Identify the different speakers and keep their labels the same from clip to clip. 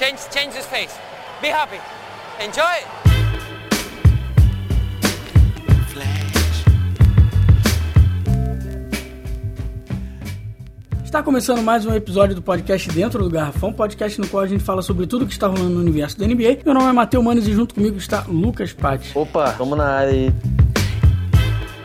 Speaker 1: Change, change his face. Be happy. Enjoy.
Speaker 2: Está começando mais um episódio do podcast Dentro do Garrafão, podcast no qual a gente fala sobre tudo que está rolando no universo da NBA. Meu nome é Matheus Manes e junto comigo está Lucas Patti.
Speaker 3: Opa, vamos na área aí.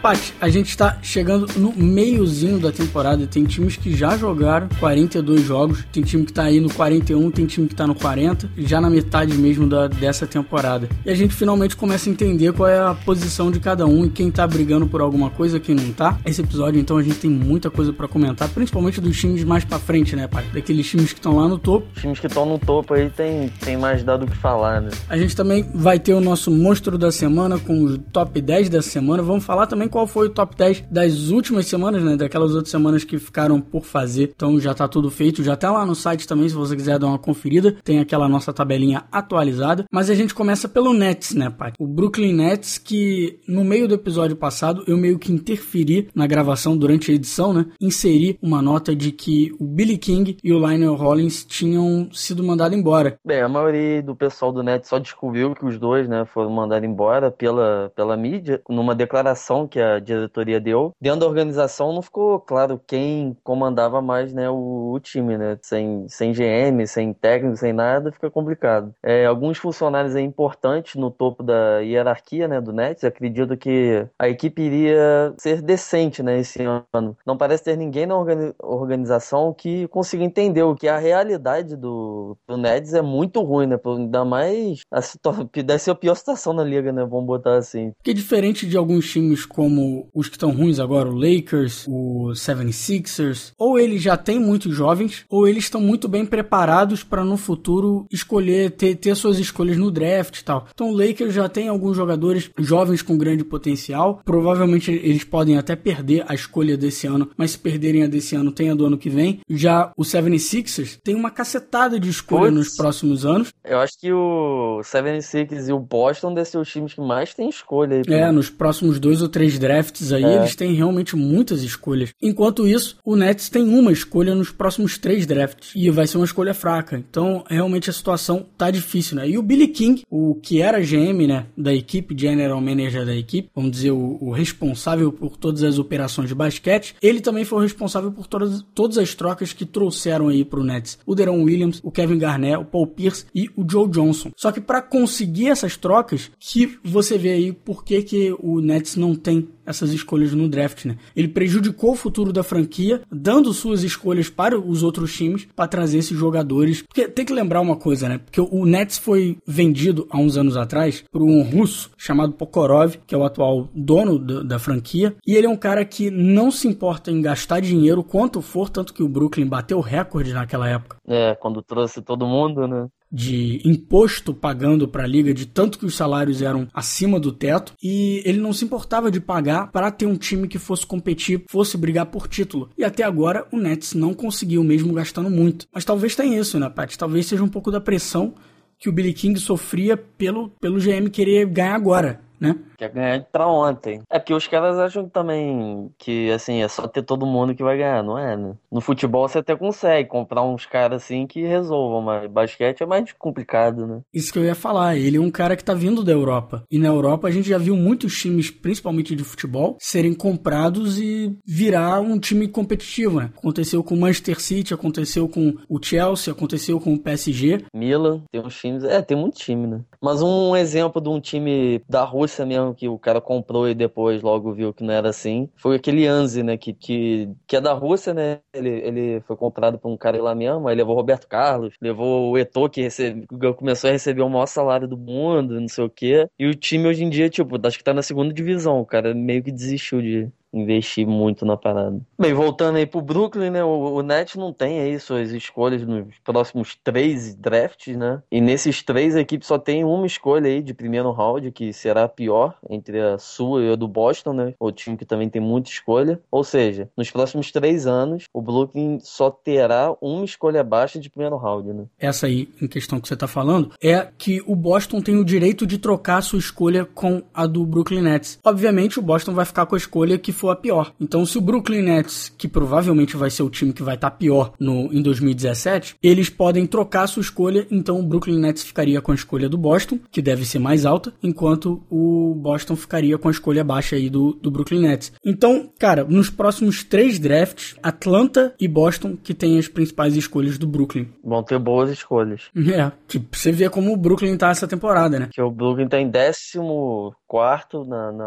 Speaker 2: Paty, a gente está chegando no meiozinho da temporada. Tem times que já jogaram 42 jogos, tem time que está aí no 41, tem time que está no 40, já na metade mesmo da, dessa temporada. E a gente finalmente começa a entender qual é a posição de cada um e quem está brigando por alguma coisa, quem não tá. Esse episódio, então, a gente tem muita coisa para comentar, principalmente dos times mais para frente, né, Paty? Daqueles times que estão lá no topo.
Speaker 3: Os times que estão no topo aí tem, tem mais dado o que falar, né?
Speaker 2: A gente também vai ter o nosso monstro da semana com os top 10 da semana. Vamos falar também qual foi o top 10 das últimas semanas, né? Daquelas outras semanas que ficaram por fazer. Então já tá tudo feito, já tá lá no site também, se você quiser dar uma conferida. Tem aquela nossa tabelinha atualizada. Mas a gente começa pelo Nets, né, pai? O Brooklyn Nets, que no meio do episódio passado eu meio que interferi na gravação durante a edição, né? Inseri uma nota de que o Billy King e o Lionel Hollins tinham sido mandados embora.
Speaker 3: Bem, a maioria do pessoal do Nets só descobriu que os dois, né, foram mandados embora pela, pela mídia, numa declaração que a diretoria deu. Dentro da organização não ficou claro quem comandava mais né, o, o time, né? Sem, sem GM, sem técnico, sem nada, fica complicado. É, alguns funcionários importantes no topo da hierarquia né, do Nets acredito que a equipe iria ser decente né, esse ano. Não parece ter ninguém na organização que consiga entender o que a realidade do, do Nets é muito ruim, né? Ainda mais a situação, deve ser a pior situação na liga, né? Vamos botar assim.
Speaker 2: Porque diferente de alguns times como os que estão ruins agora, o Lakers, o 76ers, ou eles já têm muitos jovens, ou eles estão muito bem preparados para no futuro escolher, ter, ter suas escolhas no draft e tal. Então o Lakers já tem alguns jogadores jovens com grande potencial. Provavelmente eles podem até perder a escolha desse ano, mas se perderem a desse ano, tem a do ano que vem. Já o 76ers tem uma cacetada de escolha Puts, nos próximos anos.
Speaker 3: Eu acho que o 76ers e o Boston devem ser os times que mais têm escolha.
Speaker 2: Aí, é, nos próximos dois ou três drafts aí, é. eles têm realmente muitas escolhas. Enquanto isso, o Nets tem uma escolha nos próximos três drafts e vai ser uma escolha fraca. Então, realmente a situação tá difícil, né? E o Billy King, o que era GM, né, da equipe, General Manager da equipe, vamos dizer, o, o responsável por todas as operações de basquete, ele também foi o responsável por todas, todas as trocas que trouxeram aí pro Nets. O Deron Williams, o Kevin Garnett, o Paul Pierce e o Joe Johnson. Só que para conseguir essas trocas, que você vê aí por que, que o Nets não tem essas escolhas no draft, né? Ele prejudicou o futuro da franquia, dando suas escolhas para os outros times para trazer esses jogadores. Porque tem que lembrar uma coisa, né? Porque o Nets foi vendido há uns anos atrás por um russo chamado Pokorov, que é o atual dono da, da franquia, e ele é um cara que não se importa em gastar dinheiro quanto for, tanto que o Brooklyn bateu recorde naquela época.
Speaker 3: É, quando trouxe todo mundo, né?
Speaker 2: De imposto pagando para a liga, de tanto que os salários eram acima do teto, e ele não se importava de pagar para ter um time que fosse competir, fosse brigar por título. E até agora o Nets não conseguiu, mesmo gastando muito. Mas talvez tenha isso, né, Pat? Talvez seja um pouco da pressão que o Billy King sofria pelo, pelo GM querer ganhar agora, né?
Speaker 3: Quer ganhar pra ontem. É porque os caras acham também que, assim, é só ter todo mundo que vai ganhar, não é, né? No futebol você até consegue comprar uns caras assim que resolvam, mas basquete é mais complicado, né?
Speaker 2: Isso que eu ia falar. Ele é um cara que tá vindo da Europa. E na Europa a gente já viu muitos times, principalmente de futebol, serem comprados e virar um time competitivo, né? Aconteceu com o Manchester City, aconteceu com o Chelsea, aconteceu com o PSG.
Speaker 3: Milan, tem uns times. É, tem muito time, né? Mas um exemplo de um time da Rússia mesmo que o cara comprou e depois logo viu que não era assim, foi aquele Anzi, né, que, que, que é da Rússia, né, ele, ele foi comprado por um cara lá mesmo, aí levou o Roberto Carlos, levou o Eto'o, que recebe, começou a receber o maior salário do mundo, não sei o quê, e o time hoje em dia, tipo, acho que tá na segunda divisão, o cara meio que desistiu de, investir muito na parada. Bem, voltando aí pro Brooklyn, né? O, o Nets não tem aí suas escolhas nos próximos três drafts, né? E nesses três a equipe só tem uma escolha aí de primeiro round, que será a pior entre a sua e a do Boston, né? O time que também tem muita escolha. Ou seja, nos próximos três anos, o Brooklyn só terá uma escolha baixa de primeiro round, né?
Speaker 2: Essa aí, em questão que você tá falando, é que o Boston tem o direito de trocar a sua escolha com a do Brooklyn Nets. Obviamente, o Boston vai ficar com a escolha que for for a pior. Então, se o Brooklyn Nets, que provavelmente vai ser o time que vai estar tá pior no, em 2017, eles podem trocar sua escolha, então o Brooklyn Nets ficaria com a escolha do Boston, que deve ser mais alta, enquanto o Boston ficaria com a escolha baixa aí do, do Brooklyn Nets. Então, cara, nos próximos três drafts, Atlanta e Boston que tem as principais escolhas do Brooklyn.
Speaker 3: Vão ter boas escolhas.
Speaker 2: É, tipo, você vê como o Brooklyn tá essa temporada, né?
Speaker 3: Que o Brooklyn tá em décimo quarto na, na...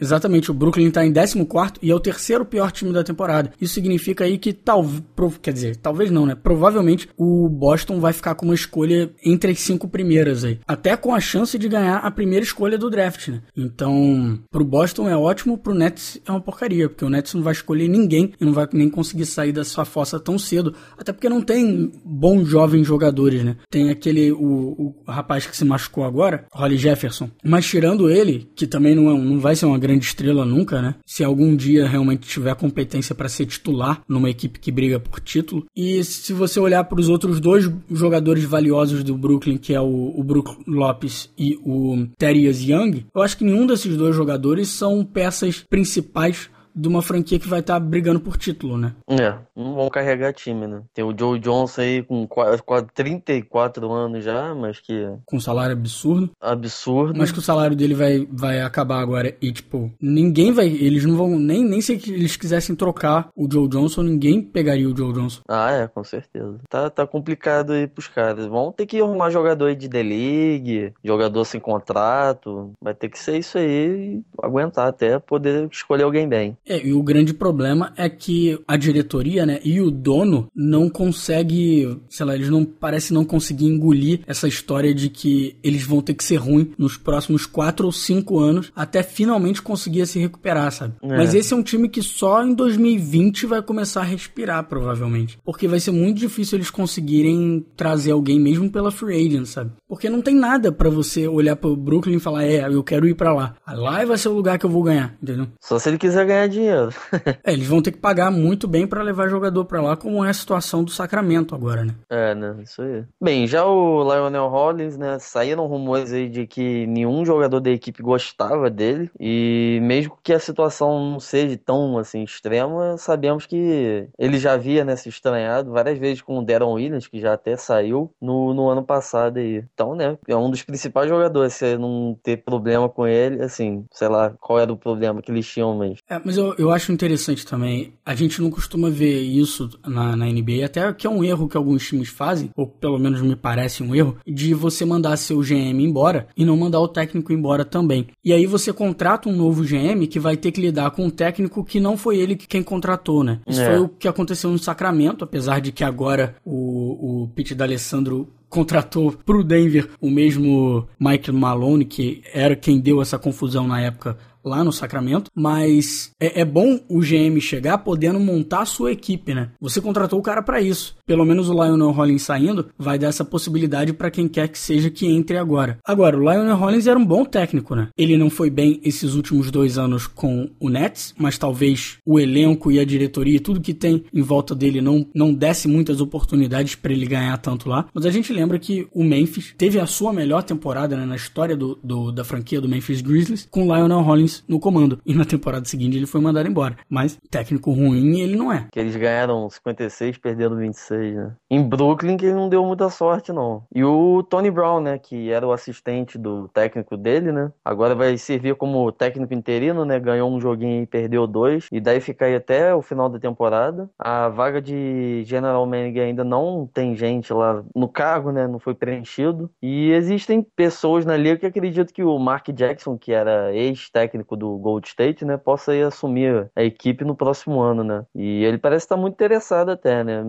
Speaker 2: Exatamente, o Brooklyn tá em décimo quarto e é o terceiro pior time da temporada. Isso significa aí que talvez, quer dizer, talvez não, né? Provavelmente o Boston vai ficar com uma escolha entre as cinco primeiras aí. Até com a chance de ganhar a primeira escolha do draft, né? Então, pro Boston é ótimo, pro Nets é uma porcaria, porque o Nets não vai escolher ninguém e não vai nem conseguir sair da sua fossa tão cedo, até porque não tem bons jovens jogadores, né? Tem aquele, o, o rapaz que se machucou agora, Holly Jefferson. Mas tirando ele, que também não, é, não vai ser uma grande estrela nunca, né? Se algum dia realmente tiver competência para ser titular numa equipe que briga por título. E se você olhar para os outros dois jogadores valiosos do Brooklyn, que é o, o Brook Lopes e o Terias Young, eu acho que nenhum desses dois jogadores são peças principais de uma franquia que vai estar tá brigando por título, né?
Speaker 3: É, não vão carregar time, né? Tem o Joe Johnson aí com quase 34 anos já, mas que.
Speaker 2: Com um salário absurdo.
Speaker 3: Absurdo.
Speaker 2: Mas que o salário dele vai, vai acabar agora. E, tipo, ninguém vai. Eles não vão. Nem, nem se eles quisessem trocar o Joe Johnson, ninguém pegaria o Joe Johnson.
Speaker 3: Ah, é, com certeza. Tá, tá complicado aí pros caras. Vão ter que arrumar jogador aí de D-League, jogador sem contrato. Vai ter que ser isso aí e aguentar até poder escolher alguém bem.
Speaker 2: É, e o grande problema é que a diretoria, né, e o dono não consegue, sei lá, eles não parece não conseguir engolir essa história de que eles vão ter que ser ruim nos próximos quatro ou cinco anos até finalmente conseguir se recuperar, sabe? É. Mas esse é um time que só em 2020 vai começar a respirar, provavelmente. Porque vai ser muito difícil eles conseguirem trazer alguém mesmo pela free agent, sabe? Porque não tem nada para você olhar pro Brooklyn e falar, é, eu quero ir para lá. Lá vai ser o lugar que eu vou ganhar, entendeu?
Speaker 3: Só se ele quiser ganhar dinheiro.
Speaker 2: é, eles vão ter que pagar muito bem para levar jogador para lá, como é a situação do Sacramento agora, né?
Speaker 3: É, né? Isso aí. Bem, já o Lionel Hollins, né? Saíram rumores aí de que nenhum jogador da equipe gostava dele. E mesmo que a situação não seja tão assim extrema, sabemos que ele já havia né, se estranhado várias vezes com o Deron Williams, que já até saiu no, no ano passado aí. Então, né? É um dos principais jogadores. Se não ter problema com ele, assim, sei lá qual era o problema que eles tinham, mas.
Speaker 2: É, mas eu, eu acho interessante também. A gente não costuma ver isso na, na NBA, até que é um erro que alguns times fazem, ou pelo menos me parece um erro, de você mandar seu GM embora e não mandar o técnico embora também. E aí você contrata um novo GM que vai ter que lidar com um técnico que não foi ele quem contratou, né? Isso é. foi o que aconteceu no Sacramento, apesar de que agora o, o Pete D'Alessandro contratou pro Denver o mesmo Mike Malone, que era quem deu essa confusão na época lá no Sacramento, mas é, é, bom o GM chegar podendo montar a sua equipe, né? Você contratou o cara para isso. Pelo menos o Lionel Hollins saindo vai dar essa possibilidade para quem quer que seja que entre agora. Agora, o Lionel Hollins era um bom técnico, né? Ele não foi bem esses últimos dois anos com o Nets, mas talvez o elenco e a diretoria e tudo que tem em volta dele não, não desse muitas oportunidades para ele ganhar tanto lá. Mas a gente lembra que o Memphis teve a sua melhor temporada né, na história do, do, da franquia do Memphis Grizzlies com o Lionel Hollins no comando. E na temporada seguinte ele foi mandado embora. Mas técnico ruim ele não é.
Speaker 3: Que eles ganharam 56, perderam 26, né? Em Brooklyn que ele não deu muita sorte, não. E o Tony Brown, né? Que era o assistente do técnico dele, né? Agora vai servir como técnico interino, né? Ganhou um joguinho e perdeu dois. E daí fica aí até o final da temporada. A vaga de General Manager ainda não tem gente lá no cargo, né? Não foi preenchido. E existem pessoas na liga que acreditam que o Mark Jackson, que era ex-técnico técnico do Gold State, né, possa ir assumir a equipe no próximo ano, né? E ele parece estar muito interessado até, né?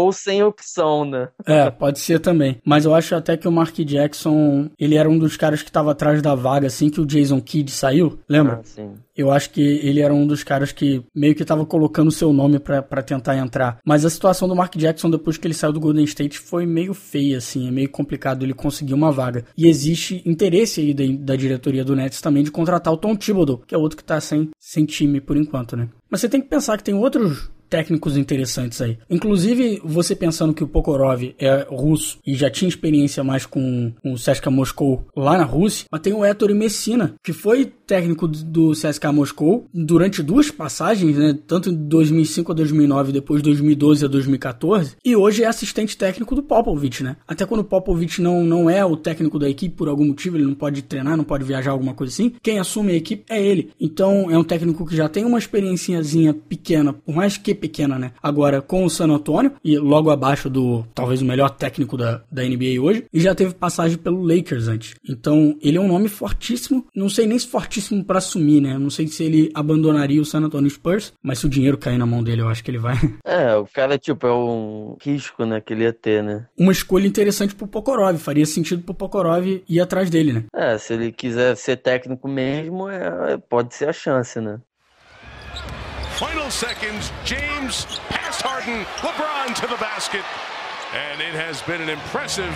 Speaker 3: Ou sem opção, né?
Speaker 2: É, pode ser também. Mas eu acho até que o Mark Jackson, ele era um dos caras que estava atrás da vaga assim que o Jason Kidd saiu, lembra? Ah,
Speaker 3: sim.
Speaker 2: Eu acho que ele era um dos caras que meio que estava colocando seu nome para tentar entrar. Mas a situação do Mark Jackson depois que ele saiu do Golden State foi meio feia, assim. É meio complicado ele conseguir uma vaga. E existe interesse aí da, da diretoria do Nets também de contratar o Tom Thibodeau, que é outro que tá sem, sem time por enquanto, né? Mas você tem que pensar que tem outros técnicos interessantes aí. Inclusive, você pensando que o Pokorov é russo e já tinha experiência mais com, o CSKA Moscou lá na Rússia, mas tem o Ettore Messina, que foi técnico do CSKA Moscou durante duas passagens, né, tanto em 2005 a 2009 depois 2012 a 2014, e hoje é assistente técnico do Popovich, né? Até quando o Popovich não, não é o técnico da equipe por algum motivo, ele não pode treinar, não pode viajar, alguma coisa assim, quem assume a equipe é ele. Então é um técnico que já tem uma experiênciazinha pequena, por mais que pequena, né? Agora com o San Antonio, e logo abaixo do talvez o melhor técnico da, da NBA hoje, e já teve passagem pelo Lakers antes. Então ele é um nome fortíssimo, não sei nem se fortíssimo para assumir, né? Não sei se ele abandonaria o San Antonio Spurs, mas se o dinheiro cair na mão dele, eu acho que ele vai.
Speaker 3: É, o cara, tipo, é um risco, né, que ele ia ter, né?
Speaker 2: Uma escolha interessante pro Pokorov, faria sentido pro Pokorov ir atrás dele, né?
Speaker 3: É, se ele quiser ser técnico mesmo, é, pode ser a chance, né? Final seconds, James past Harden, LeBron to the basket. And it has been an impressive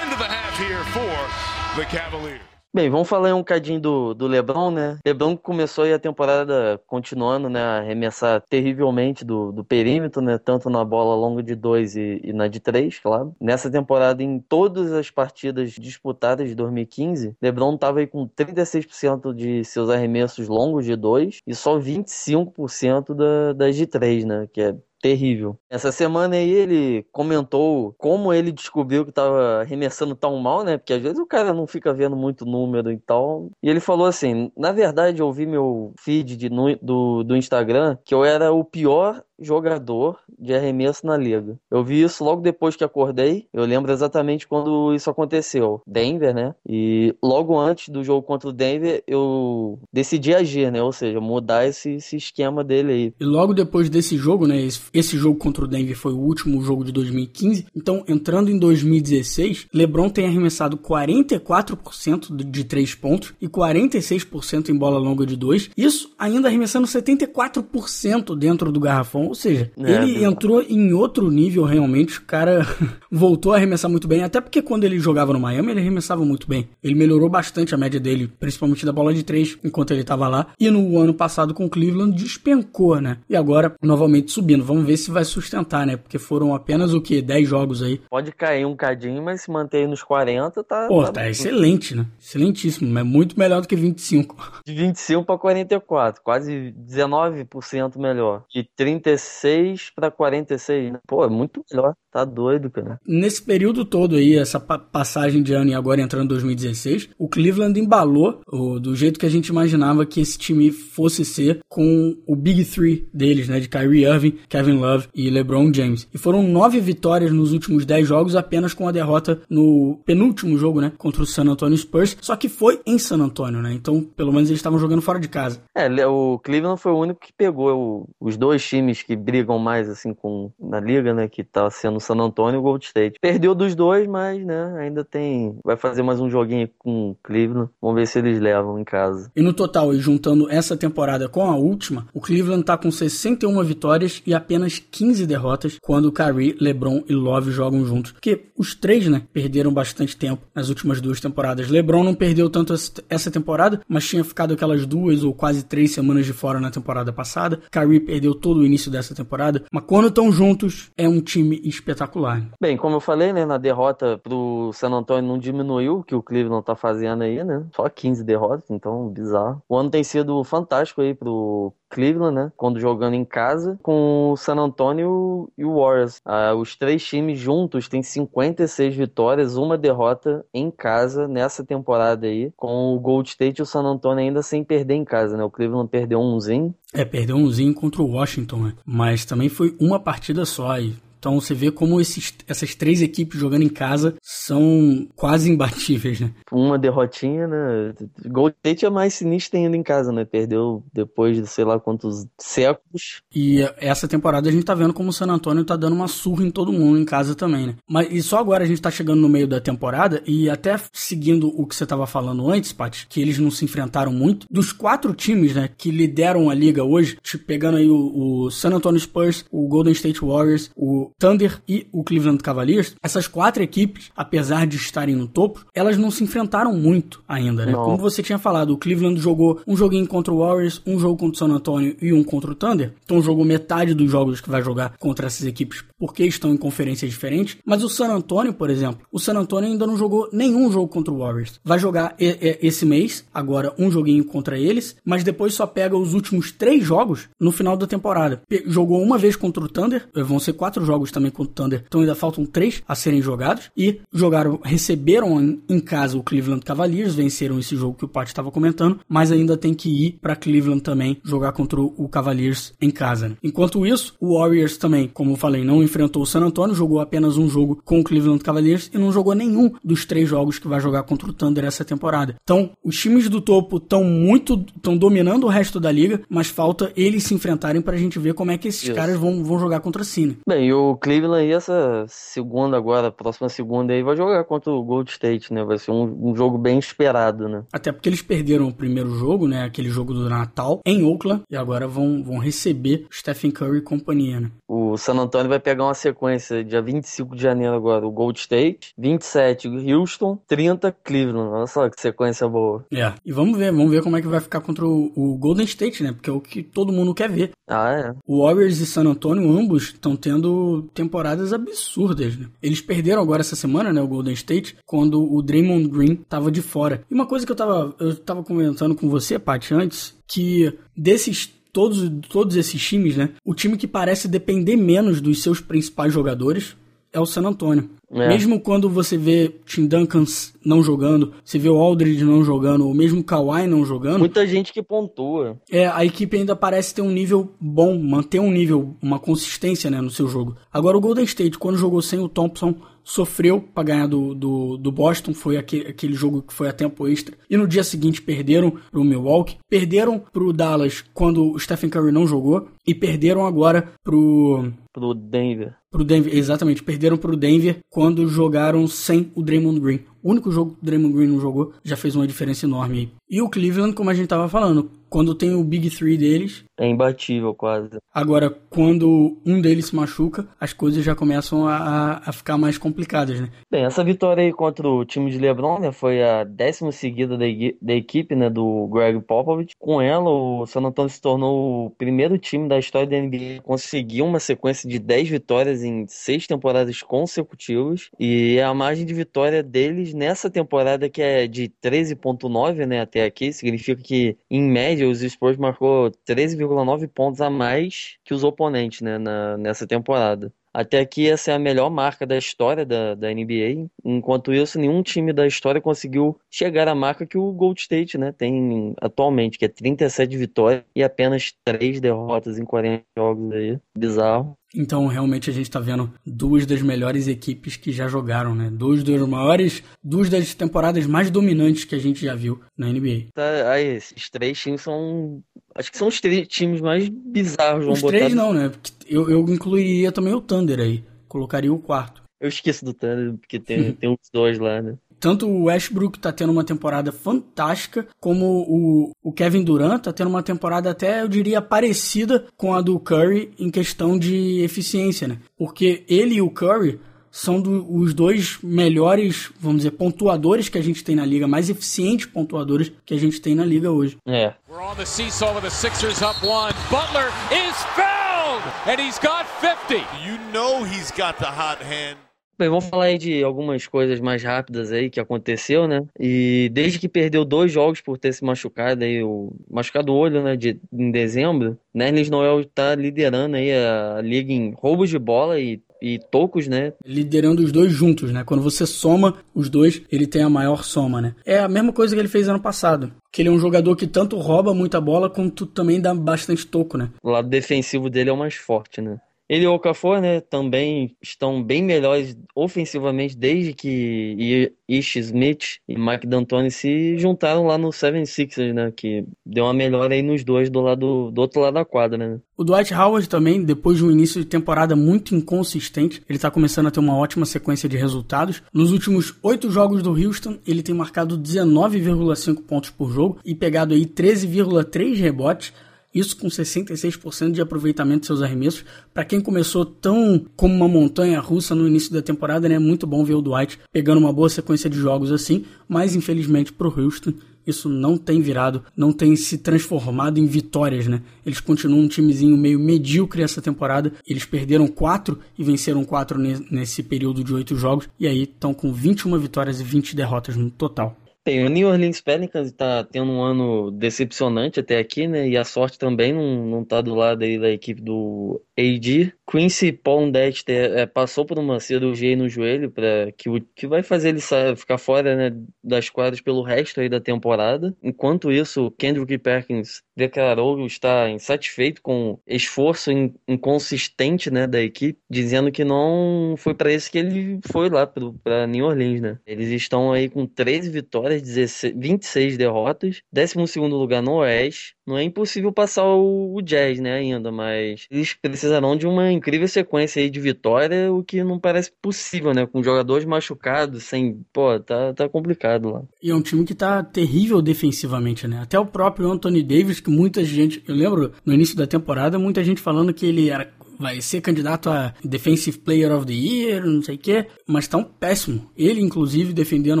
Speaker 3: end of the half here for the Cavaliers. Bem, vamos falar um cadinho do, do LeBron, né? LeBron começou aí a temporada continuando, né? A arremessar terrivelmente do, do perímetro, né? Tanto na bola longa de dois e, e na de três, claro. Nessa temporada, em todas as partidas disputadas de 2015, LeBron estava aí com 36% de seus arremessos longos de dois e só 25% da, das de três, né? Que é terrível. Essa semana aí ele comentou como ele descobriu que tava arremessando tão mal, né? Porque às vezes o cara não fica vendo muito número e tal. E ele falou assim: na verdade, eu vi meu feed de, do, do Instagram que eu era o pior jogador de arremesso na liga. Eu vi isso logo depois que acordei. Eu lembro exatamente quando isso aconteceu. Denver, né? E logo antes do jogo contra o Denver, eu decidi agir, né? Ou seja, mudar esse, esse esquema dele aí.
Speaker 2: E logo depois desse jogo, né? Esse jogo contra o Denver foi o último jogo de 2015. Então, entrando em 2016, LeBron tem arremessado 44% de 3 pontos e 46% em bola longa de 2. Isso ainda arremessando 74% dentro do garrafão ou seja, é, ele entrou em outro nível realmente. O cara voltou a arremessar muito bem. Até porque quando ele jogava no Miami, ele arremessava muito bem. Ele melhorou bastante a média dele, principalmente da bola de três, enquanto ele estava lá. E no ano passado com o Cleveland despencou, né? E agora novamente subindo. Vamos ver se vai sustentar, né? Porque foram apenas o que? 10 jogos aí.
Speaker 3: Pode cair um cadinho, mas se manter nos 40, tá.
Speaker 2: Pô, tá, tá excelente, né? Excelentíssimo. É muito melhor do que 25.
Speaker 3: De 25 para 44, quase 19% melhor. De 35 36 para 46, né? Pô, é muito melhor. Tá doido, cara.
Speaker 2: Nesse período todo aí, essa pa passagem de ano e agora entrando em 2016, o Cleveland embalou o, do jeito que a gente imaginava que esse time fosse ser com o Big Three deles, né? De Kyrie Irving, Kevin Love e LeBron James. E foram nove vitórias nos últimos dez jogos, apenas com a derrota no penúltimo jogo, né? Contra o San Antonio Spurs. Só que foi em San Antonio, né? Então, pelo menos eles estavam jogando fora de casa.
Speaker 3: É, o Cleveland foi o único que pegou o, os dois times que brigam mais, assim, com na liga, né? Que tá sendo San Antonio e o Gold State. Perdeu dos dois, mas, né, ainda tem. Vai fazer mais um joguinho com o Cleveland. Vamos ver se eles levam em casa.
Speaker 2: E no total, e juntando essa temporada com a última, o Cleveland tá com 61 vitórias e apenas 15 derrotas quando Kyrie, LeBron e Love jogam juntos. Porque os três, né, perderam bastante tempo nas últimas duas temporadas. LeBron não perdeu tanto essa temporada, mas tinha ficado aquelas duas ou quase três semanas de fora na temporada passada. Kyrie perdeu todo o início dessa temporada, mas quando estão juntos, é um time espetacular.
Speaker 3: Bem, como eu falei, né, na derrota pro San Antonio não diminuiu o que o Cleveland tá fazendo aí, né? Só 15 derrotas, então bizarro. O ano tem sido fantástico aí pro Cleveland, né? Quando jogando em casa, com o San Antonio e o Warriors. Ah, os três times juntos têm 56 vitórias, uma derrota em casa nessa temporada aí, com o Gold State e o San Antonio ainda sem perder em casa, né? O Cleveland perdeu umzinho.
Speaker 2: É, perdeu umzinho contra o Washington, né? Mas também foi uma partida só e então você vê como esses, essas três equipes jogando em casa são quase imbatíveis, né?
Speaker 3: Uma derrotinha, né? Gold State é mais sinistro ainda em casa, né? Perdeu depois de sei lá quantos séculos.
Speaker 2: E essa temporada a gente tá vendo como o San Antonio tá dando uma surra em todo mundo em casa também, né? Mas e só agora a gente tá chegando no meio da temporada e até seguindo o que você tava falando antes, Pat, que eles não se enfrentaram muito. Dos quatro times, né, que lideram a liga hoje, pegando aí o, o San Antonio Spurs, o Golden State Warriors, o o Thunder e o Cleveland Cavaliers, essas quatro equipes, apesar de estarem no topo, elas não se enfrentaram muito ainda, né? Não. Como você tinha falado, o Cleveland jogou um joguinho contra o Warriors, um jogo contra o San Antonio e um contra o Thunder. Então jogou metade dos jogos que vai jogar contra essas equipes porque estão em conferências diferentes. Mas o San Antonio, por exemplo, o San Antonio ainda não jogou nenhum jogo contra o Warriors. Vai jogar esse mês, agora um joguinho contra eles, mas depois só pega os últimos três jogos no final da temporada. Jogou uma vez contra o Thunder, vão ser quatro jogos também contra o Thunder, então ainda faltam três a serem jogados. E jogaram, receberam em casa o Cleveland Cavaliers, venceram esse jogo que o Pat estava comentando, mas ainda tem que ir para Cleveland também jogar contra o Cavaliers em casa. Né? Enquanto isso, o Warriors também, como eu falei, não enfrentou o San Antonio, jogou apenas um jogo com o Cleveland Cavaliers e não jogou nenhum dos três jogos que vai jogar contra o Thunder essa temporada. Então, os times do topo estão muito, estão dominando o resto da liga, mas falta eles se enfrentarem para a gente ver como é que esses Isso. caras vão, vão jogar contra o Cine.
Speaker 3: Bem, e o Cleveland aí essa segunda agora, próxima segunda aí vai jogar contra o Gold State, né? Vai ser um, um jogo bem esperado, né?
Speaker 2: Até porque eles perderam o primeiro jogo, né? Aquele jogo do Natal em Oakland e agora vão, vão receber Stephen Curry e companhia, né?
Speaker 3: O San Antonio vai pegar uma sequência dia 25 de janeiro agora, o Gold State, 27 Houston, 30 Cleveland. Olha só que sequência boa.
Speaker 2: É. E vamos ver, vamos ver como é que vai ficar contra o, o Golden State, né? Porque é o que todo mundo quer ver.
Speaker 3: Ah, é.
Speaker 2: O Warriors e San Antonio, ambos, estão tendo temporadas absurdas, né? Eles perderam agora essa semana, né? O Golden State, quando o Draymond Green tava de fora. E uma coisa que eu tava, eu tava comentando com você, Paty, antes, que desses todos, todos esses times, né? O time que parece depender menos dos seus principais jogadores é o San Antonio. É. Mesmo quando você vê Tim Duncan não jogando, você vê o Aldridge não jogando, ou mesmo o Kawhi não jogando.
Speaker 3: Muita gente que pontua.
Speaker 2: É, a equipe ainda parece ter um nível bom, manter um nível, uma consistência né, no seu jogo. Agora o Golden State, quando jogou sem o Thompson, sofreu para ganhar do, do, do, Boston, foi aquele, aquele jogo que foi a tempo extra. E no dia seguinte perderam pro Milwaukee, perderam pro Dallas quando o Stephen Curry não jogou e perderam agora pro
Speaker 3: pro Denver.
Speaker 2: Pro Denver, exatamente, perderam pro Denver quando jogaram sem o Draymond Green. O único jogo que o Draymond Green não jogou já fez uma diferença enorme aí. E o Cleveland, como a gente tava falando, quando tem o Big Three deles.
Speaker 3: É imbatível, quase.
Speaker 2: Agora, quando um deles se machuca, as coisas já começam a, a ficar mais complicadas, né?
Speaker 3: Bem, essa vitória aí contra o time de LeBron, né? Foi a décima seguida da, da equipe, né? Do Greg Popovich. Com ela, o San Antonio se tornou o primeiro time da história da NBA a conseguir uma sequência de 10 vitórias em seis temporadas consecutivas. E a margem de vitória deles nessa temporada, que é de 13,9, né? Até aqui, significa que, em média, os Spurs marcou 13,9 pontos a mais que os oponentes né, na, nessa temporada. Até aqui, essa é a melhor marca da história da, da NBA. Enquanto isso, nenhum time da história conseguiu chegar à marca que o Gold State né, tem atualmente, que é 37 vitórias e apenas 3 derrotas em 40 jogos aí. Bizarro.
Speaker 2: Então, realmente, a gente está vendo duas das melhores equipes que já jogaram, né? Duas das maiores, duas das temporadas mais dominantes que a gente já viu na NBA.
Speaker 3: Tá, aí, esses três times são. Acho que são os três times mais bizarros.
Speaker 2: Os três não, né? Eu, eu incluiria também o Thunder aí. Colocaria o quarto.
Speaker 3: Eu esqueço do Thunder, porque tem, tem uns dois lá, né?
Speaker 2: tanto o Westbrook tá tendo uma temporada fantástica, como o, o Kevin Durant tá tendo uma temporada até, eu diria, parecida com a do Curry em questão de eficiência, né? Porque ele e o Curry são do, os dois melhores, vamos dizer, pontuadores que a gente tem na liga, mais eficientes pontuadores que a gente tem na liga hoje.
Speaker 3: É. We're on the seesaw with the Sixers up one. Butler is fouled and he's got 50. You know he's got the hot hand. Bem, vamos falar aí de algumas coisas mais rápidas aí que aconteceu, né? E desde que perdeu dois jogos por ter se machucado aí, o machucado o olho, né, de, em dezembro, Nerlis Noel tá liderando aí a liga em roubos de bola e e tocos, né?
Speaker 2: Liderando os dois juntos, né? Quando você soma os dois, ele tem a maior soma, né? É a mesma coisa que ele fez ano passado. Que ele é um jogador que tanto rouba muita bola, quanto também dá bastante toco, né?
Speaker 3: O lado defensivo dele é o mais forte, né? Ele e o Okafor, né, também estão bem melhores ofensivamente desde que Ish Smith e Mike D'Antoni se juntaram lá no 76ers, né, que deu uma melhora aí nos dois do lado do outro lado da quadra, né.
Speaker 2: O Dwight Howard também, depois de um início de temporada muito inconsistente, ele está começando a ter uma ótima sequência de resultados. Nos últimos oito jogos do Houston, ele tem marcado 19,5 pontos por jogo e pegado aí 13,3 rebotes Isso com 66% de aproveitamento de seus arremessos. Para quem começou tão como uma montanha russa no início da temporada, né? É muito bom ver o Dwight pegando uma boa sequência de jogos assim, mas infelizmente para o Houston isso não tem virado, não tem se transformado em vitórias, né? Eles continuam um timezinho meio medíocre essa temporada. Eles perderam quatro e venceram quatro nesse período de oito jogos. E aí estão com 21 vitórias e 20 derrotas no total.
Speaker 3: Tem, o New Orleans Pelicans está tendo um ano decepcionante até aqui, né? E a sorte também não, não tá do lado aí da equipe do AD. Quincy Pondexter é, passou por uma cirurgia no joelho para que, que vai fazer ele ficar fora né, das quadras pelo resto aí da temporada. Enquanto isso, Kendrick Perkins declarou estar insatisfeito com o esforço inconsistente né, da equipe, dizendo que não foi para isso que ele foi lá para New Orleans. Né? Eles estão aí com 13 vitórias, 16, 26 derrotas, 12 lugar no Oeste. Não é impossível passar o, o Jazz né, ainda, mas eles precisarão de uma incrível sequência aí de vitória, o que não parece possível, né? Com jogadores machucados, sem. Pô, tá, tá complicado lá.
Speaker 2: E é um time que tá terrível defensivamente, né? Até o próprio Anthony Davis, que muita gente. Eu lembro no início da temporada, muita gente falando que ele era vai ser candidato a Defensive Player of the Year, não sei o quê, mas tá um péssimo. Ele, inclusive, defendendo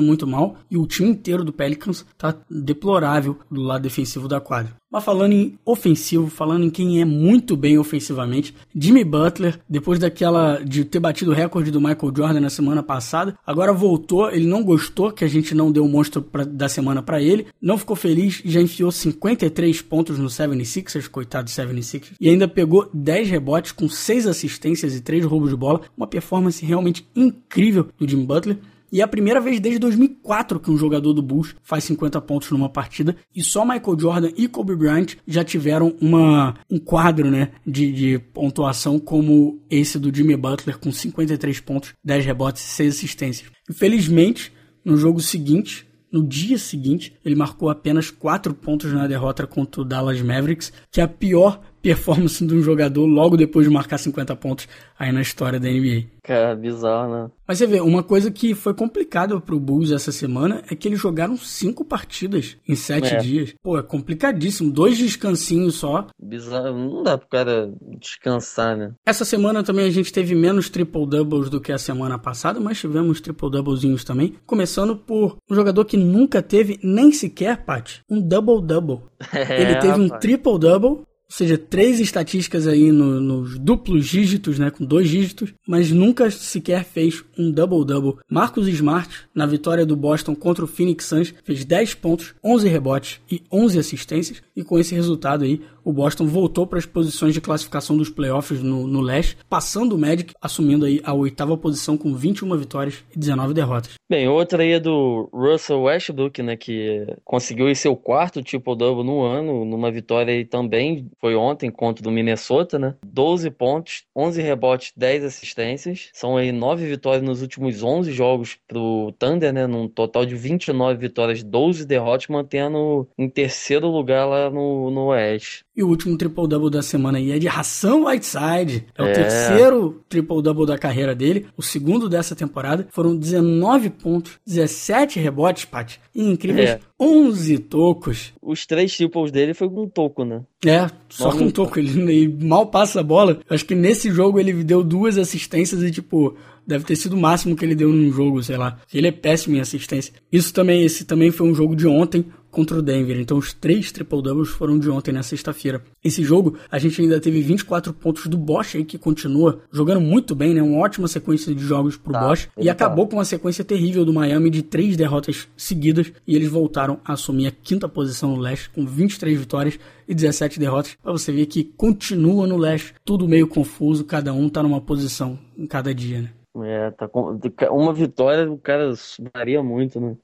Speaker 2: muito mal, e o time inteiro do Pelicans tá deplorável do lado defensivo da quadra. Mas falando em ofensivo, falando em quem é muito bem ofensivamente, Jimmy Butler, depois daquela de ter batido o recorde do Michael Jordan na semana passada, agora voltou, ele não gostou que a gente não deu o monstro pra, da semana para ele, não ficou feliz, já enfiou 53 pontos no 76ers, coitado do 76ers, e ainda pegou 10 rebotes com 6 assistências e 3 roubos de bola, uma performance realmente incrível do Jimmy Butler. E é a primeira vez desde 2004 que um jogador do Bulls faz 50 pontos numa partida. E só Michael Jordan e Kobe Bryant já tiveram uma, um quadro né, de, de pontuação como esse do Jimmy Butler, com 53 pontos, 10 rebotes e 6 assistências. Infelizmente, no jogo seguinte, no dia seguinte, ele marcou apenas 4 pontos na derrota contra o Dallas Mavericks, que é a pior performance de um jogador logo depois de marcar 50 pontos aí na história da NBA.
Speaker 3: Cara, bizarro, né?
Speaker 2: Mas você vê, uma coisa que foi complicada pro Bulls essa semana é que eles jogaram cinco partidas em sete é. dias. Pô, é complicadíssimo. Dois descansinhos só.
Speaker 3: Bizarro. Não dá pro cara descansar, né?
Speaker 2: Essa semana também a gente teve menos triple-doubles do que a semana passada, mas tivemos triple-doublezinhos também. Começando por um jogador que nunca teve nem sequer, Pat, um double-double. É, Ele teve rapaz. um triple-double ou seja, três estatísticas aí no, nos duplos dígitos, né, com dois dígitos, mas nunca sequer fez um double-double. Marcos Smart, na vitória do Boston contra o Phoenix Suns, fez 10 pontos, 11 rebotes e 11 assistências, e com esse resultado aí, o Boston voltou para as posições de classificação dos playoffs no, no leste, passando o Magic, assumindo aí a oitava posição com 21 vitórias e 19 derrotas.
Speaker 3: Bem, outra aí é do Russell Westbrook, né, que conseguiu seu quarto triple-double no ano, numa vitória aí também, foi ontem contra o Minnesota, né, 12 pontos, 11 rebotes, 10 assistências, são aí 9 vitórias nos últimos 11 jogos pro Thunder, né, num total de 29 vitórias, 12 derrotas, mantendo em terceiro lugar lá no, no Oeste.
Speaker 2: E o último triple-double da semana aí é de Hassan Whiteside. É, é. o terceiro triple-double da carreira dele, o segundo dessa temporada. Foram 19 pontos, 17 rebotes, Pat, e incríveis é. 11 tocos.
Speaker 3: Os três triples dele foi com um toco, né?
Speaker 2: É, só com um toco. Ele, ele mal passa a bola. Acho que nesse jogo ele deu duas assistências e, tipo, deve ter sido o máximo que ele deu num jogo, sei lá. Ele é péssimo em assistência. Isso também, esse também foi um jogo de ontem contra o Denver. Então os três triple-doubles foram de ontem, na sexta-feira. Esse jogo, a gente ainda teve 24 pontos do Bosch aí, que continua jogando muito bem, né? Uma ótima sequência de jogos pro tá, Bosch. E tá. acabou com uma sequência terrível do Miami de três derrotas seguidas. E eles voltaram a assumir a quinta posição no leste, com 23 vitórias e 17 derrotas. Pra você ver que continua no leste, tudo meio confuso, cada um tá numa posição em cada dia, né?
Speaker 3: É, tá com... uma vitória o cara varia muito, né?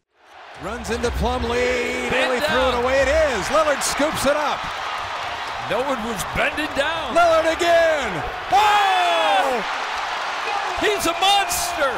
Speaker 3: Runs into Plumlee. Bailey threw it away. It is. Lillard scoops it up.
Speaker 2: No one was bending down. Lillard again. Oh! He's a monster.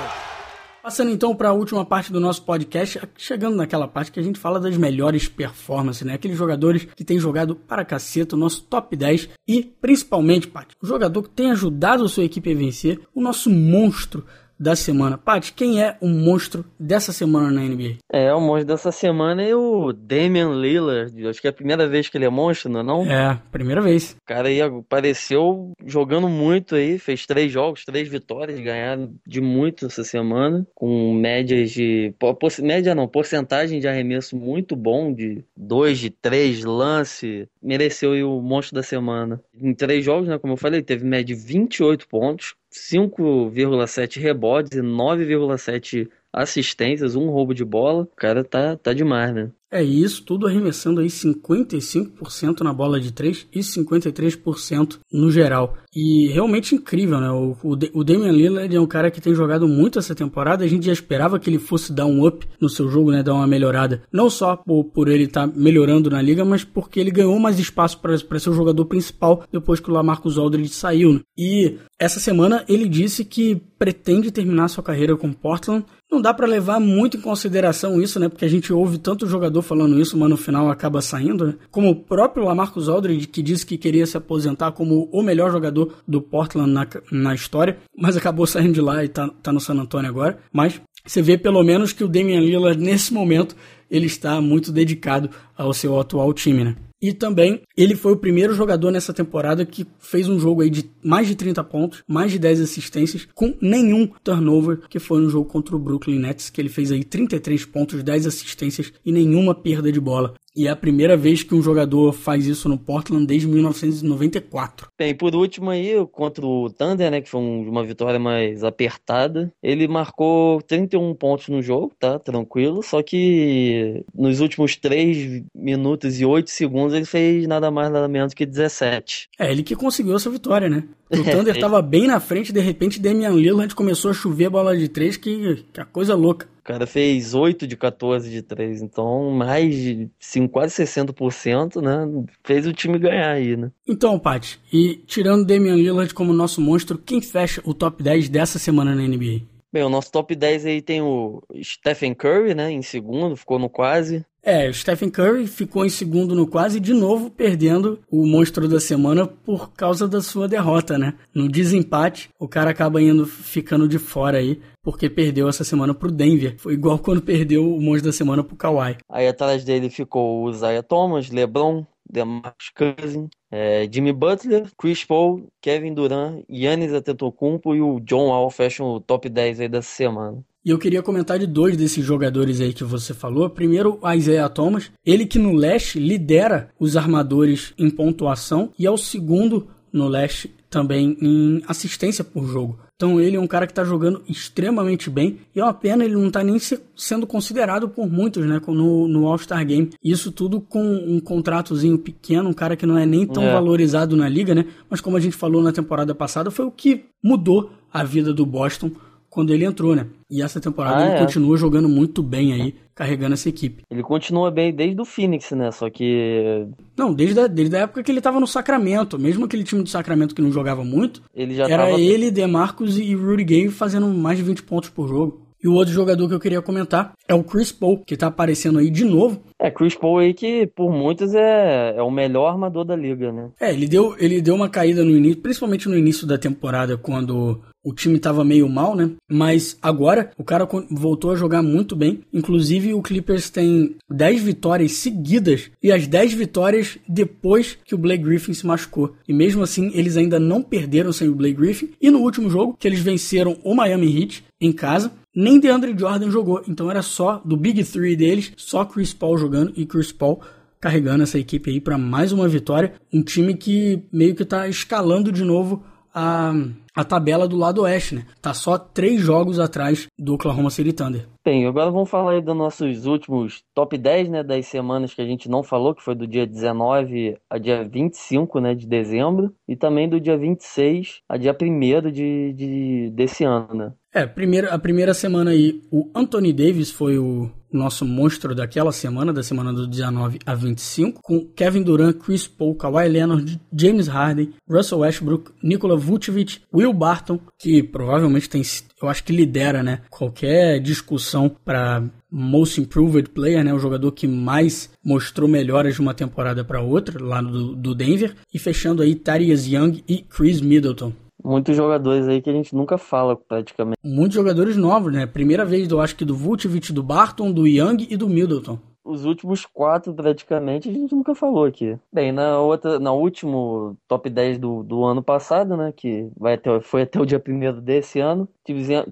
Speaker 2: Passando então para a última parte do nosso podcast, chegando naquela parte que a gente fala das melhores performances, né? Aqueles jogadores que têm jogado para caceta, o nosso top 10 e principalmente, Pat, o jogador que tem ajudado a sua equipe a vencer, o nosso monstro da semana. Paty, quem é o monstro dessa semana na NBA?
Speaker 3: É, o monstro dessa semana é o Damian Lillard. Acho que é a primeira vez que ele é monstro, não é não?
Speaker 2: É, primeira vez.
Speaker 3: O cara aí apareceu jogando muito aí, fez três jogos, três vitórias, ganharam de muito essa semana, com médias de... Média não, porcentagem de arremesso muito bom, de dois, de três lance. Mereceu aí o monstro da semana. Em três jogos, né, como eu falei, teve média de 28 pontos, 5,7 rebotes e 9,7 assistências, um roubo de bola. O cara tá, tá demais, né?
Speaker 2: É isso, tudo arremessando aí 55% na bola de 3 e 53% no geral. E realmente incrível, né? O, o, o Damian Lillard é um cara que tem jogado muito essa temporada. A gente já esperava que ele fosse dar um up no seu jogo, né? Dar uma melhorada. Não só por, por ele estar tá melhorando na liga, mas porque ele ganhou mais espaço para ser o jogador principal depois que o Lamarcus Aldridge saiu. Né? E essa semana ele disse que pretende terminar sua carreira com Portland não dá para levar muito em consideração isso, né? Porque a gente ouve tanto jogador falando isso, mas no final acaba saindo, né? Como o próprio Lamarcus Aldridge, que disse que queria se aposentar como o melhor jogador do Portland na, na história, mas acabou saindo de lá e tá, tá no San Antonio agora. Mas você vê pelo menos que o Damian Lillard, nesse momento, ele está muito dedicado ao seu atual time, né? E também ele foi o primeiro jogador nessa temporada que fez um jogo aí de mais de 30 pontos, mais de 10 assistências, com nenhum turnover, que foi no jogo contra o Brooklyn Nets, que ele fez aí 33 pontos, 10 assistências e nenhuma perda de bola. E é a primeira vez que um jogador faz isso no Portland desde 1994.
Speaker 3: Bem, por último aí, contra o Thunder, né, que foi uma vitória mais apertada, ele marcou 31 pontos no jogo, tá? Tranquilo, só que nos últimos 3 minutos e 8 segundos ele fez nada mais nada menos que 17.
Speaker 2: É, ele que conseguiu essa vitória, né? O Thunder estava bem na frente, de repente Damian Lillard começou a chover a bola de 3, que, que é coisa louca
Speaker 3: cara fez 8 de 14 de 3, então mais de 5, quase 60%, né? Fez o time ganhar aí, né?
Speaker 2: Então, Paty, e tirando Damian Lillard como nosso monstro, quem fecha o top 10 dessa semana na NBA?
Speaker 3: Bem, o nosso top 10 aí tem o Stephen Curry, né, em segundo, ficou no quase.
Speaker 2: É, o Stephen Curry ficou em segundo no quase, de novo perdendo o monstro da semana por causa da sua derrota, né? No desempate, o cara acaba indo ficando de fora aí, porque perdeu essa semana pro Denver. Foi igual quando perdeu o monstro da semana pro Kawhi.
Speaker 3: Aí atrás dele ficou o Zaya Thomas, LeBron, DeMarcus Cousins, é, Jimmy Butler, Chris Paul, Kevin Durant, Yannis Antetokounmpo e o John Wall fecham o top 10 aí dessa semana.
Speaker 2: E eu queria comentar de dois desses jogadores aí que você falou. Primeiro, o Isaiah Thomas, ele que no leste lidera os armadores em pontuação e é o segundo no leste também em assistência por jogo. Então ele é um cara que está jogando extremamente bem e é uma pena ele não está nem se, sendo considerado por muitos né, no, no All-Star Game. Isso tudo com um contratozinho pequeno, um cara que não é nem tão é. valorizado na liga, né? Mas como a gente falou na temporada passada, foi o que mudou a vida do Boston quando ele entrou, né? E essa temporada ah, ele é. continua jogando muito bem aí, carregando essa equipe.
Speaker 3: Ele continua bem desde o Phoenix, né? Só que.
Speaker 2: Não, desde a, desde a época que ele tava no Sacramento. Mesmo aquele time do Sacramento que não jogava muito.
Speaker 3: Ele já
Speaker 2: era
Speaker 3: tava...
Speaker 2: ele, DeMarcus e Rudy Gay fazendo mais de 20 pontos por jogo. E o outro jogador que eu queria comentar é o Chris Paul, que tá aparecendo aí de novo.
Speaker 3: É, Chris Paul aí que por muitos é, é o melhor armador da liga, né?
Speaker 2: É, ele deu, ele deu uma caída no início, principalmente no início da temporada, quando o time estava meio mal, né? Mas agora o cara voltou a jogar muito bem. Inclusive o Clippers tem 10 vitórias seguidas e as 10 vitórias depois que o Blake Griffin se machucou. E mesmo assim eles ainda não perderam sem o Blake Griffin. E no último jogo que eles venceram o Miami Heat em casa, nem DeAndre Jordan jogou. Então era só do Big Three deles, só Chris Paul jogando e Chris Paul carregando essa equipe aí para mais uma vitória. Um time que meio que está escalando de novo a a tabela do lado oeste, né? Tá só três jogos atrás do Oklahoma City Thunder.
Speaker 3: Bem, agora vamos falar aí dos nossos últimos top 10, né, das semanas que a gente não falou, que foi do dia 19 a dia 25, né, de dezembro, e também do dia 26 a dia 1 de, de, desse ano, né?
Speaker 2: É, primeira, a primeira semana aí, o Anthony Davis foi o nosso monstro daquela semana, da semana do 19 a 25, com Kevin Durant, Chris Paul, Kawhi Leonard, James Harden, Russell Westbrook, Nikola Vucevic, Will Barton, que provavelmente tem, eu acho que lidera, né, qualquer discussão para Most Improved Player, né, o jogador que mais mostrou melhoras de uma temporada para outra, lá do, do Denver, e fechando aí Tarius Young e Chris Middleton.
Speaker 3: Muitos jogadores aí que a gente nunca fala praticamente.
Speaker 2: Muitos jogadores novos, né? Primeira vez, eu acho que do Vucevic, do Barton, do Young e do Middleton.
Speaker 3: Os últimos quatro, praticamente, a gente nunca falou aqui. Bem, na outra, na último top 10 do, do ano passado, né? Que vai até, foi até o dia primeiro desse ano.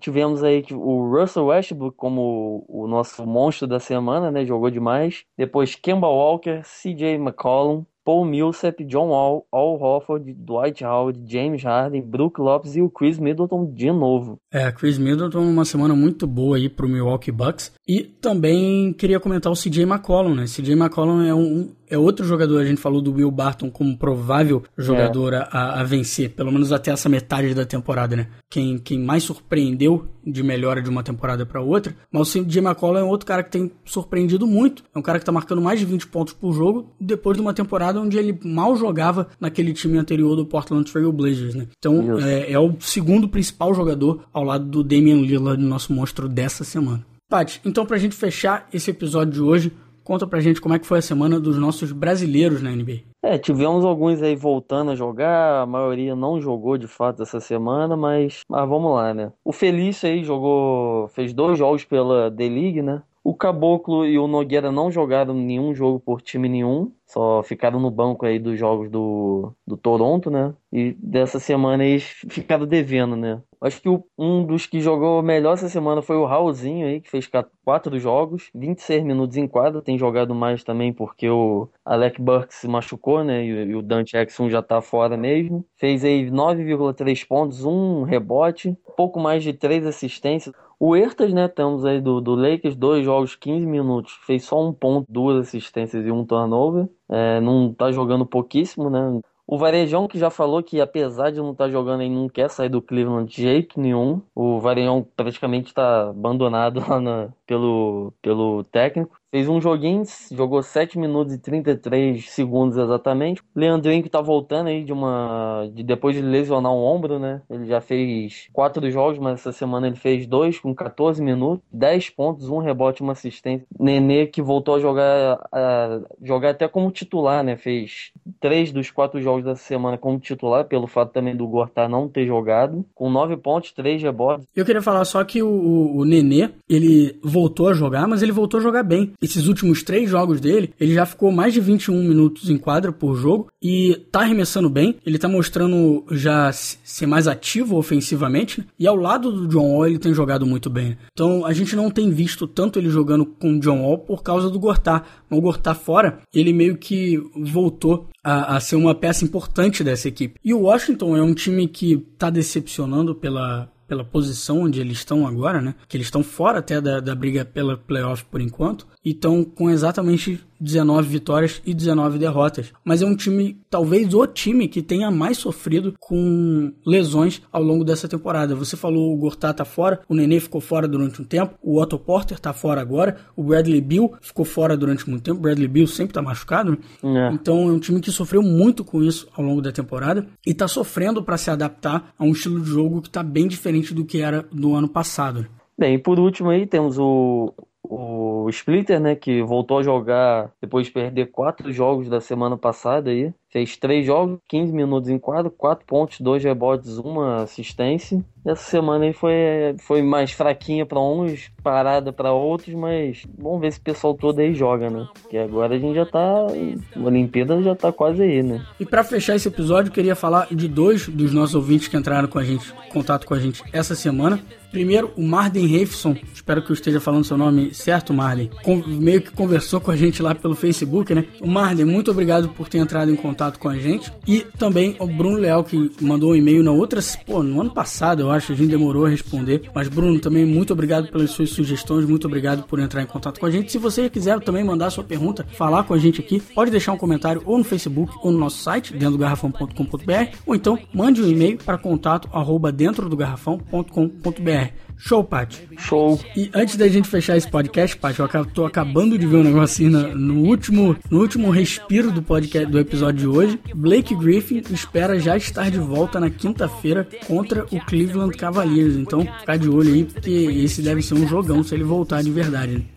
Speaker 3: Tivemos aí o Russell Westbrook como o nosso monstro da semana, né? Jogou demais. Depois Kemba Walker, CJ McCollum, Paul Millsap, John Wall, Al Horford, Dwight Howard, James Harden, Brook Lopes e o Chris Middleton de novo.
Speaker 2: É, Chris Middleton uma semana muito boa aí pro Milwaukee Bucks. E também queria comentar o CJ McCollum, né? CJ McCollum é um, é outro jogador, a gente falou do Will Barton como provável jogador é. a, a, vencer, pelo menos até essa metade da temporada, né? Quem, quem mais surpreendeu de melhora de uma temporada para outra, mas o CJ McCollum é outro cara que tem surpreendido muito. É um cara que tá marcando mais de 20 pontos por jogo depois de uma temporada onde ele mal jogava naquele time anterior do Portland Trail Blazers, né? Então é, é, o segundo principal jogador ao lado do Damian Lillard, nosso monstro dessa semana. Paty, então pra gente fechar esse episódio de hoje, Conta pra gente como é que foi a semana dos nossos brasileiros na NBA.
Speaker 3: É, tivemos alguns aí voltando a jogar, a maioria não jogou de fato essa semana, mas, mas vamos lá, né? O Felício aí jogou, fez dois jogos pela D-League, né? O Caboclo e o Nogueira não jogaram nenhum jogo por time nenhum, só ficaram no banco aí dos jogos do, do Toronto, né? E dessa semana eles ficaram devendo, né? Acho que o, um dos que jogou melhor essa semana foi o Raulzinho aí, que fez quatro jogos, 26 minutos em quadra, tem jogado mais também porque o Alec Burks se machucou, né? E, e o Dante Exum já tá fora mesmo. Fez aí 9,3 pontos, um rebote, pouco mais de três assistências. O Ertas, né, temos aí do, do Lakers, dois jogos, 15 minutos, fez só um ponto, duas assistências e um turnover. É, não tá jogando pouquíssimo, né? O Varejão que já falou que apesar de não estar tá jogando aí, não quer sair do Cleveland de jeito nenhum. O Varejão praticamente está abandonado lá na, pelo, pelo técnico. Fez um joguinho, jogou 7 minutos e 33 segundos exatamente. Leandrinho que tá voltando aí de uma. De, depois de lesionar o ombro, né? Ele já fez quatro jogos, mas essa semana ele fez dois com 14 minutos, 10 pontos, um rebote, uma assistência. Nenê que voltou a jogar, a jogar até como titular, né? Fez três dos quatro jogos dessa semana como titular, pelo fato também do Gortar não ter jogado, com 9 pontos, 3 rebotes.
Speaker 2: Eu queria falar só que o, o Nenê, ele voltou a jogar, mas ele voltou a jogar bem esses últimos três jogos dele, ele já ficou mais de 21 minutos em quadra por jogo e tá arremessando bem. Ele tá mostrando já ser mais ativo ofensivamente. Né? E ao lado do John Wall, ele tem jogado muito bem. Então a gente não tem visto tanto ele jogando com o John Wall por causa do Gortar. Mas o Gortar fora, ele meio que voltou a, a, ser uma peça importante dessa equipe. E o Washington é um time que tá decepcionando pela, pela posição onde eles estão agora, né? Que eles estão fora até da, da briga pela playoff por enquanto. E estão com exatamente 19 vitórias e 19 derrotas. Mas é um time, talvez o time que tenha mais sofrido com lesões ao longo dessa temporada. Você falou o Gortat tá fora, o Nenê ficou fora durante um tempo, o Otto Porter tá fora agora, o Bradley Bill ficou fora durante muito tempo. O Bradley Bill sempre tá machucado, né? é. Então é um time que sofreu muito com isso ao longo da temporada e tá sofrendo para se adaptar a um estilo de jogo que tá bem diferente do que era do ano passado. Né?
Speaker 3: Bem, por último aí temos o, o Splitter, né, que voltou a jogar depois de perder quatro jogos da semana passada aí. Fez três jogos, 15 minutos em quadro, quatro pontos, dois rebotes, uma assistência. Essa semana aí foi, foi mais fraquinha para uns, parada para outros, mas vamos ver se o pessoal todo aí joga, né? Porque agora a gente já tá. A Olimpíada já tá quase aí, né?
Speaker 2: E para fechar esse episódio, eu queria falar de dois dos nossos ouvintes que entraram com a gente, contato com a gente essa semana. Primeiro, o Marden Refson, espero que eu esteja falando seu nome certo, Marden, meio que conversou com a gente lá pelo Facebook, né? O Marden, muito obrigado por ter entrado em contato com a gente. E também o Bruno Leal, que mandou um e-mail na outra, pô, no ano passado, eu acho, a gente demorou a responder. Mas, Bruno, também muito obrigado pelas suas sugestões, muito obrigado por entrar em contato com a gente. Se você quiser também mandar sua pergunta, falar com a gente aqui, pode deixar um comentário ou no Facebook ou no nosso site, dentro do garrafão.com.br, ou então mande um e-mail para contato arroba dentro do garrafão.com.br. Show, Paty.
Speaker 3: Show.
Speaker 2: E antes da gente fechar esse podcast, Paty, eu tô acabando de ver um negocinho no, no, último, no último respiro do podcast do episódio de hoje. Blake Griffin espera já estar de volta na quinta-feira contra o Cleveland Cavaliers. Então, ficar de olho aí, porque esse deve ser um jogão se ele voltar de verdade. Né?